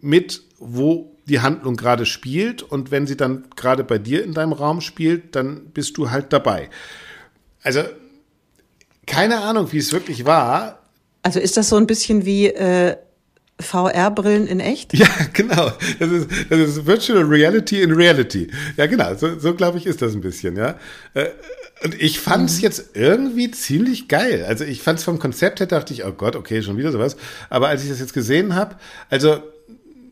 mit, wo die Handlung gerade spielt. Und wenn sie dann gerade bei dir in deinem Raum spielt, dann bist du halt dabei. Also keine Ahnung, wie es wirklich war. Also ist das so ein bisschen wie äh, VR-Brillen in echt? Ja, genau. Das ist, das ist Virtual Reality in Reality. Ja, genau. So, so glaube ich, ist das ein bisschen, ja. Äh, und ich fand es mhm. jetzt irgendwie ziemlich geil. Also ich fand es vom Konzept her, dachte ich, oh Gott, okay, schon wieder sowas. Aber als ich das jetzt gesehen habe, also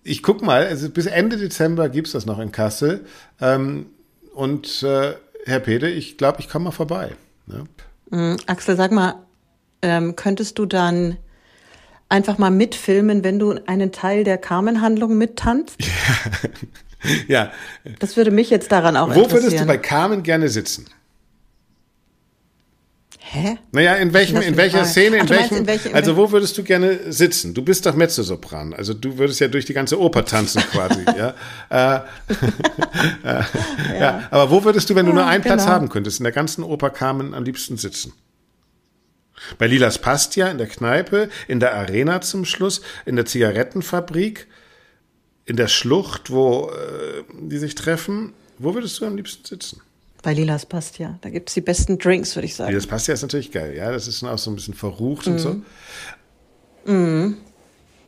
ich guck mal, also bis Ende Dezember gibt's das noch in Kassel. Ähm, und äh, Herr Pede, ich glaube, ich komme mal vorbei. Ne? Mhm. Axel, sag mal, ähm, könntest du dann einfach mal mitfilmen, wenn du einen Teil der Carmen-Handlung mittanzt? Ja. Das würde mich jetzt daran auch Wo würdest du interessieren. bei Carmen gerne sitzen? Hä? Naja, in welchem, in welcher? Szene, in Ach, du meinst, welchem, in welche- in also wo würdest du gerne sitzen? Du bist doch Mezzosopran, also du würdest ja durch die ganze Oper tanzen quasi, ja. Äh, äh, ja. aber wo würdest du, wenn du nur Ja, einen Platz genau. haben könntest, in der ganzen Oper Carmen am liebsten sitzen? Bei Lilas Pastia, in der Kneipe, in der Arena zum Schluss, in der Zigarettenfabrik, in der Schlucht, wo äh, die sich treffen. Wo würdest du am liebsten sitzen? Bei Lilas passt ja. Da gibt's die besten Drinks, würde ich sagen. Lilas Pastia ist natürlich geil, ja. Das ist auch so ein bisschen verrucht und so.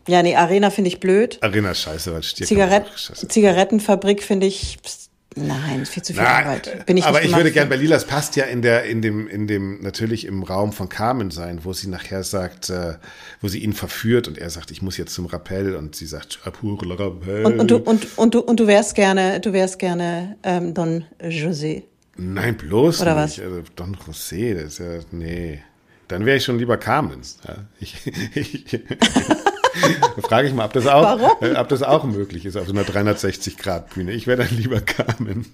Ja, nee, Arena finde ich blöd. Arena ist scheiße, weil Stier auch scheiße. Zigarettenfabrik finde ich, pst, nein, viel zu viel Na, Arbeit. Bin ich aber ich würde für. gern bei Lilas passt ja in der, in dem, in dem, natürlich im Raum von Carmen sein, wo sie nachher sagt, äh, wo sie ihn verführt und er sagt, ich muss jetzt zum Rappell und sie sagt, "Ah, Rappel. Und, und, du, und, und, du, und du wärst gerne, du wärst gerne ähm, Don José. Nein, bloß Oder nicht. was? Also Don José, das ist ja, nee. Dann wäre ich schon lieber Carmen. Ja, ich, ich, frage ich mal, ob das, auch, Warum? äh, ob das auch möglich ist auf so einer 360-Grad-Bühne. Ich wäre dann lieber Carmen.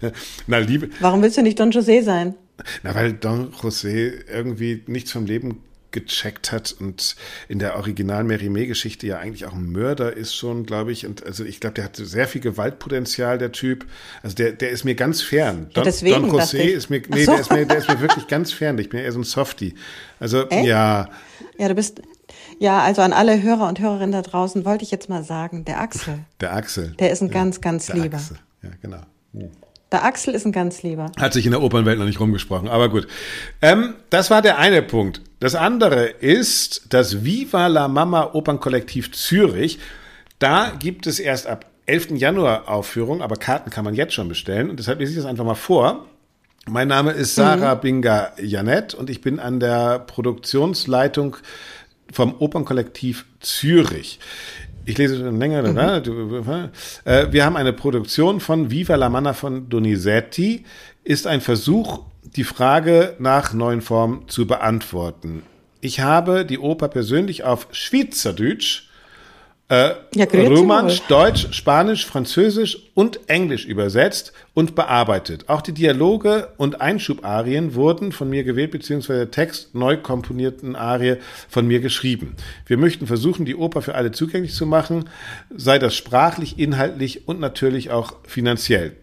Na, liebe, Warum willst du nicht Don José sein? Na, weil Don José irgendwie nichts vom Leben gecheckt hat und in der original Merimee-Geschichte ja eigentlich auch ein Mörder ist schon, glaube ich. Und also ich glaube, der hat sehr viel Gewaltpotenzial, der Typ. Also der, der ist mir ganz fern. Don, deswegen Don José ist mir, nee, so. der, ist mir, der ist mir wirklich ganz fern. Ich bin eher so ein Softie. Also Echt? ja, Ja, du bist, ja, also an alle Hörer und Hörerinnen da draußen wollte ich jetzt mal sagen, der Axel, der Axel. der ist ein ganz, ganz der lieber. Axel. Ja, genau. Der Axel ist ein ganz lieber. Hat sich in der Opernwelt noch nicht rumgesprochen, aber gut. Ähm, das war der eine Punkt. Das andere ist das Viva la Mama Opernkollektiv Zürich. Da gibt es erst ab 11. Januar Aufführung, aber Karten kann man jetzt schon bestellen. Und deshalb lese ich das einfach mal vor. Mein Name ist Sarah Binga Janett und ich bin an der Produktionsleitung vom Opernkollektiv Zürich. Ich lese schon länger. Äh, Wir haben eine Produktion von Viva la Manna von Donizetti. Ist ein Versuch, die Frage nach neuen Formen zu beantworten. Ich habe die Oper persönlich auf Schweizerdeutsch Ja, grüezi Romansch. Deutsch, Spanisch, Französisch und Englisch übersetzt und bearbeitet. Auch die Dialoge und Einschubarien wurden von mir gewählt, beziehungsweise der Text neu komponierten Arie von mir geschrieben. Wir möchten versuchen, die Oper für alle zugänglich zu machen, sei das sprachlich, inhaltlich und natürlich auch finanziell.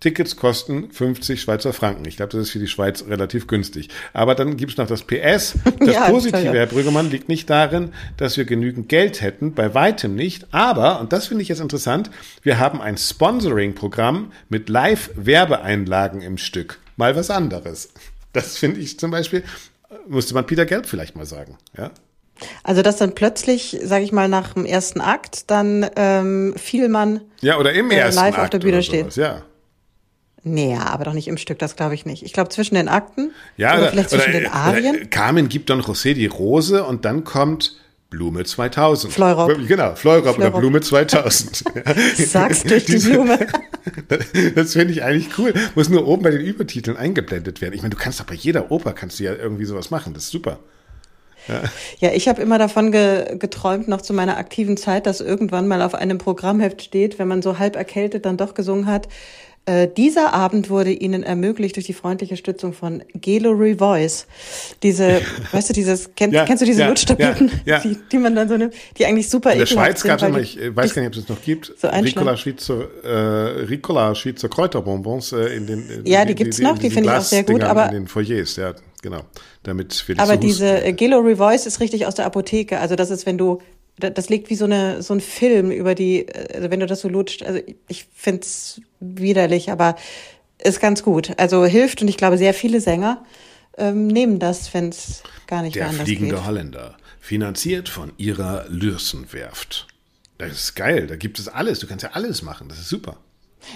Tickets kosten 50 Schweizer Franken. Ich glaube, das ist für die Schweiz relativ günstig. Aber dann gibt's noch das PS. Das Ja, Positive. Herr Brüggemann, liegt nicht darin, dass wir genügend Geld hätten, bei weitem nicht. Aber, und das finde ich jetzt interessant, wir haben ein Sponsoring-Programm mit Live-Werbeeinlagen im Stück. Mal was anderes. Das finde ich zum Beispiel, musste man Peter Gelb vielleicht mal sagen. Ja? Also dass dann plötzlich, sage ich mal, nach dem ersten Akt dann ähm, viel man, Ja, oder im Äh, ersten live auf Akt der Bühne steht. Ja. Nee, aber doch nicht im Stück, das glaube ich nicht. Ich glaube zwischen den Akten Ja, oder, vielleicht zwischen den äh, Arien. Oder Carmen gibt Don José die Rose und dann kommt Blume 2000. Fleurop. Genau, Fleurop, oder. Blume 2000. Sag's durch die Blume. Das finde ich eigentlich cool. Muss nur oben bei den Übertiteln eingeblendet werden. Ich meine, du kannst doch bei jeder Oper kannst du ja irgendwie sowas machen. Das ist super. Ja, ich habe immer davon ge geträumt, noch zu meiner aktiven Zeit, dass irgendwann mal auf einem Programmheft steht, wenn man so halb erkältet dann doch gesungen hat. Äh, dieser Abend wurde Ihnen ermöglicht durch die freundliche Stützung von Gallery Voice. Diese, weißt du, dieses, kenn, Ja, kennst du diese ja, Lutschtabletten, ja. Die, die man dann so nimmt, die eigentlich super In der Schweiz gab es immer, die- ich äh, weiß gar nicht, ob es es noch gibt, So. Ricola Schweizer, äh, Ricola Schweizer Kräuterbonbons äh, in den in Ja, die gibt's noch, die finde ich auch sehr gut, aber- in den Foyers, ja, genau, damit wir nicht Aber diese äh, Gallery Voice ist richtig aus der Apotheke. Also das ist, wenn du, das liegt wie so eine so ein Film über die, also wenn du das so lutscht. Also ich- ich find's widerlich, aber ist ganz gut. Also hilft und ich glaube, sehr viele Sänger ähm, nehmen das, wenn's gar nicht Der mehr anders fliegende geht. Holländer, finanziert von ihrer Lürsenwerft. Das ist geil, da gibt es alles, du kannst ja alles machen, das ist super.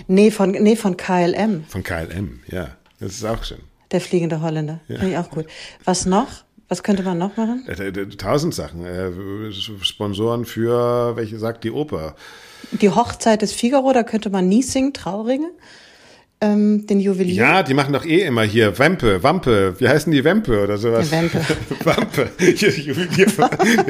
Nee, von nee von KLM, Von KLM, ja, das ist auch schön. der fliegende Holländer. Finde ich auch gut. Was noch? Was könnte man noch machen? Äh, äh, Tausend Sachen. Äh, Sponsoren für, welche sagt die Oper? Die Hochzeit des Figaro, da könnte man nie singen, Trauringe. ähm, den Juwelier. Ja, die machen doch eh immer hier Wempe, Wampe, wie heißen die Wempe oder sowas? Ja, Wempe. Wampe. Hier, Juwelier,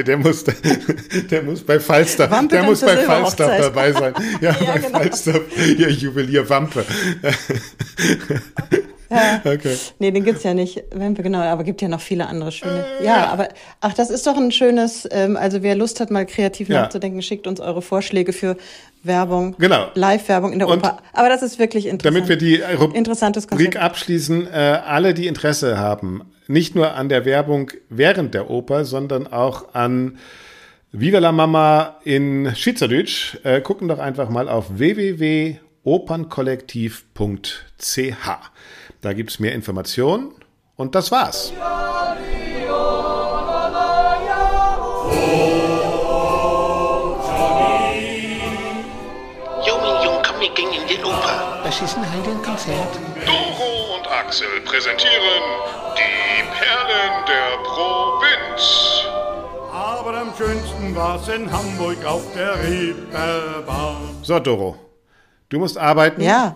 der muss, der muss bei Falstaff, Wampe der muss bei Falstaff dabei sein. Ja, bei genau. Falstaff, hier Juwelier Wampe. Okay. Nee, den gibt's ja nicht. Wempe, genau, aber gibt ja noch viele andere schöne. Ja, aber ach, das ist doch ein schönes, ähm, also wer Lust hat, mal kreativ Ja. nachzudenken, schickt uns eure Vorschläge für Werbung. Genau. Live-Werbung in der Und Oper. Aber das ist wirklich interessant. Damit wir die Ru- Interessantes Rubrik abschließen, äh, alle, die Interesse haben, nicht nur an der Werbung während der Oper, sondern auch an Viva la Mama in Schweizerdeutsch, äh, gucken doch einfach mal auf www.opernkollektiv.ch. Da gibt's mehr Informationen und das war's. Jo, mein Jung, komm, wir gehen in die Oper. Was ist ein Konzert? Doro und Axel präsentieren die Perlen der Provinz. Aber am schönsten war's in Hamburg auf der Reeperbahn. So, Doro, du musst arbeiten. Ja,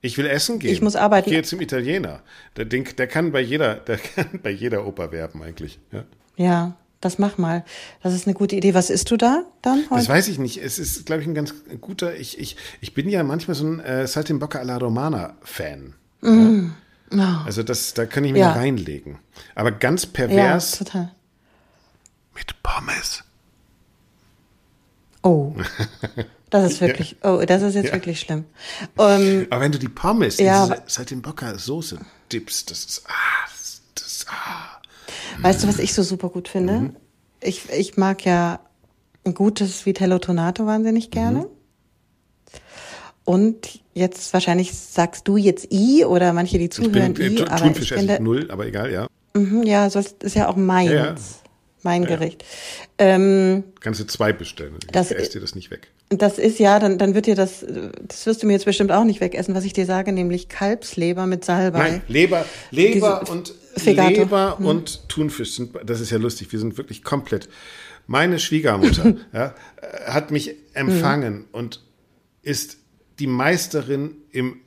Ich will essen gehen. Ich muss arbeiten. Ich gehe zum Italiener. Der, Ding, der kann bei jeder, der kann bei jeder Oper werben eigentlich. Ja. ja, das mach mal. Das ist eine gute Idee. Was isst du da dann heute? Das weiß ich nicht. Es ist, glaube ich, ein ganz guter. Ich, ich, ich bin ja manchmal so ein äh, Saltimbocca alla Romana Fan. Ja. Also das, da kann ich mich Mm. Ja. reinlegen. Aber ganz ja, pervers total. mit Pommes. Oh. Das ist wirklich, oh, das ist jetzt wirklich schlimm. Ähm, Aber wenn du die Pommes Ja, in aber- diese Saltimbocca Soße dippst, das ist ah, das, das ah. weißt du, was ich so super gut finde? Mhm. Ich, ich mag ja ein gutes Vitello Tonato wahnsinnig gerne. Mhm. Und jetzt wahrscheinlich sagst du jetzt I oder manche, die Ich zuhören bin I, äh, aber Thunfisch ich ich finde, null, aber egal, ja. mhm, ja, so ist ist ja auch meins, Ja, ja. mein Gericht. Ähm, Kannst du zwei bestellen. Ich Das- esse dir das nicht weg. Das ist ja, dann, dann wird dir das, das wirst du mir jetzt bestimmt auch nicht wegessen, was ich dir sage, nämlich Kalbsleber mit Salbei. Nein, Leber, Leber Diese und Fegato. Leber Hm. und Thunfisch sind, das ist ja lustig, wir sind wirklich komplett. Meine Schwiegermutter ja, äh, hat mich empfangen und ist die Meisterin im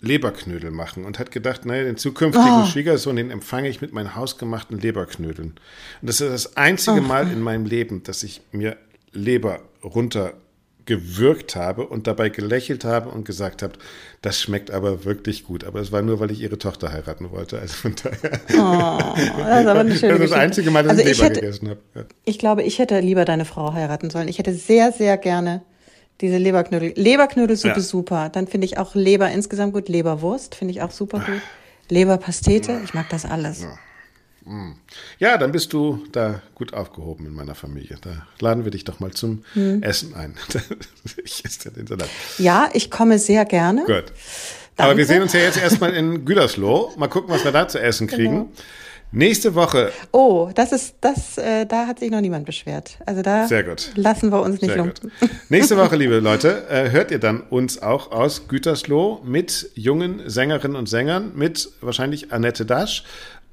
Leberknödel machen und hat gedacht, naja, den zukünftigen Schwiegersohn, den empfange ich mit meinen hausgemachten Leberknödeln. Und das ist das einzige Mal in meinem Leben, dass ich mir Leber runtergewürgt habe und dabei gelächelt habe und gesagt habe, das schmeckt aber wirklich gut. Aber es war nur, weil ich ihre Tochter heiraten wollte. Also von daher. Das ist aber eine schöne das ist das Geschichte. einzige Mal, dass also ich ich Leber hätte, gegessen habe. Ja. Ich glaube, ich hätte lieber deine Frau heiraten sollen. Ich hätte sehr, sehr gerne diese Leberknödel. Leberknödelsuppe Ja. super. Dann finde ich auch Leber insgesamt gut. Leberwurst finde ich auch super gut. Leberpastete, ich mag das alles. ja, dann bist du da gut aufgehoben in meiner Familie. Da laden wir dich doch mal zum Hm. Essen ein. ich esse den Salat. Ja, ich komme sehr gerne. Gut. Aber wir sehen uns ja jetzt erstmal in Gütersloh. Mal gucken, was wir da zu essen kriegen. Genau. Nächste Woche Oh, das ist, das, äh, da hat sich noch niemand beschwert. Also da Sehr gut. lassen wir uns nicht lumpen. Nächste Woche, liebe Leute, äh, hört ihr dann uns auch aus Gütersloh mit jungen Sängerinnen und Sängern, mit wahrscheinlich Annette Dasch.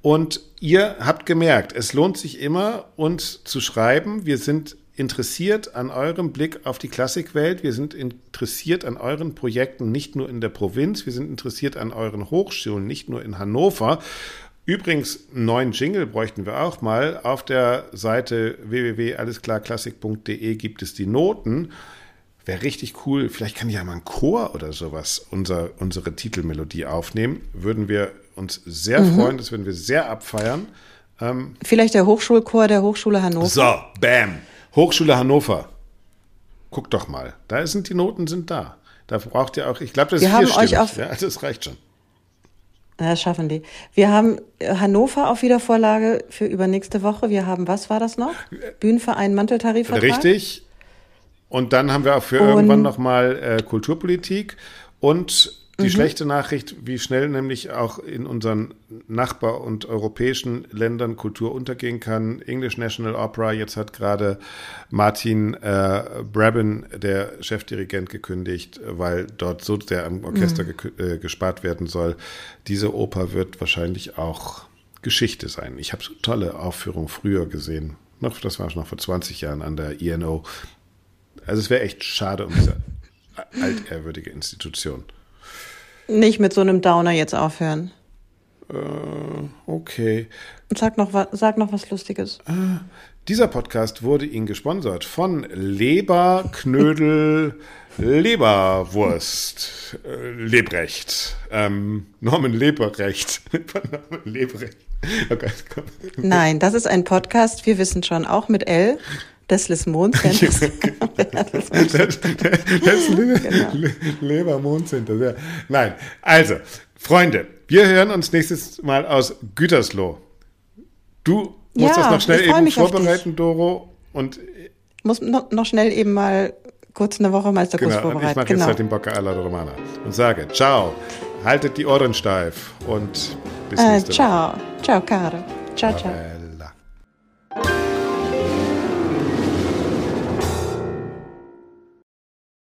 Und ihr habt gemerkt, es lohnt sich immer, uns zu schreiben. Wir sind interessiert an eurem Blick auf die Klassikwelt. Wir sind interessiert an euren Projekten, nicht nur in der Provinz. Wir sind interessiert an euren Hochschulen, nicht nur in Hannover. Übrigens, einen neuen Jingle bräuchten wir auch mal. Auf der Seite www.allesklarklassik.de gibt es die Noten. Wäre richtig cool. Vielleicht kann ja mal ein Chor oder sowas unser, unsere Titelmelodie aufnehmen. Würden wir uns sehr Mhm. freuen. Das würden wir sehr abfeiern. Vielleicht der Hochschulchor der Hochschule Hannover. So, bam. Hochschule Hannover. Guck doch mal. Da sind die Noten sind da. Da braucht ihr auch, ich glaube, das Wir ist haben euch auf- ja, das reicht schon. Das schaffen die. Wir haben äh, Hannover auf Wiedervorlage für übernächste Woche. Wir haben, was war das noch? Bühnenverein Manteltarifvertrag. Richtig. Und dann haben wir auch für Und- irgendwann nochmal äh, Kulturpolitik und Mhm. die schlechte Nachricht, wie schnell nämlich auch in unseren Nachbar- und europäischen Ländern Kultur untergehen kann. English National Opera, jetzt hat gerade Martin äh, Brabin, der Chefdirigent, gekündigt, weil dort so sehr am Orchester Mhm. gekü- äh, gespart werden soll. Diese Oper wird wahrscheinlich auch Geschichte sein. Ich habe so tolle Aufführungen früher gesehen. Noch, das war schon noch vor 20 Jahren an der INO. Also es wäre echt schade um diese altehrwürdige Institution. Nicht mit so einem Downer jetzt aufhören. Okay. Und sag noch, sag noch was Lustiges. Dieser Podcast wurde Ihnen gesponsert von Leber, Knödel, Leberwurst, äh, Lebrecht, ähm, Norman Leberecht. Norman Lebrecht. Oh Gott, komm. Nein, das ist ein Podcast, wir wissen schon, auch mit L, des Lismon Centers. Das, das, das Le Genau. Le Lebermondcenter. Ja. Nein, also, Freunde, wir hören uns nächstes Mal aus Gütersloh. Du musst Ja, das noch schnell eben vorbereiten, Doro. Und Muss noch, noch schnell eben mal kurz eine Woche Meisterkurs genau, und ich vorbereiten. mache jetzt Genau. halt den Bocca alla Romana und sage ciao, haltet die Ohren steif und bis Äh, nächste Woche. ciao. Ciao, caro. Ciao, ciao.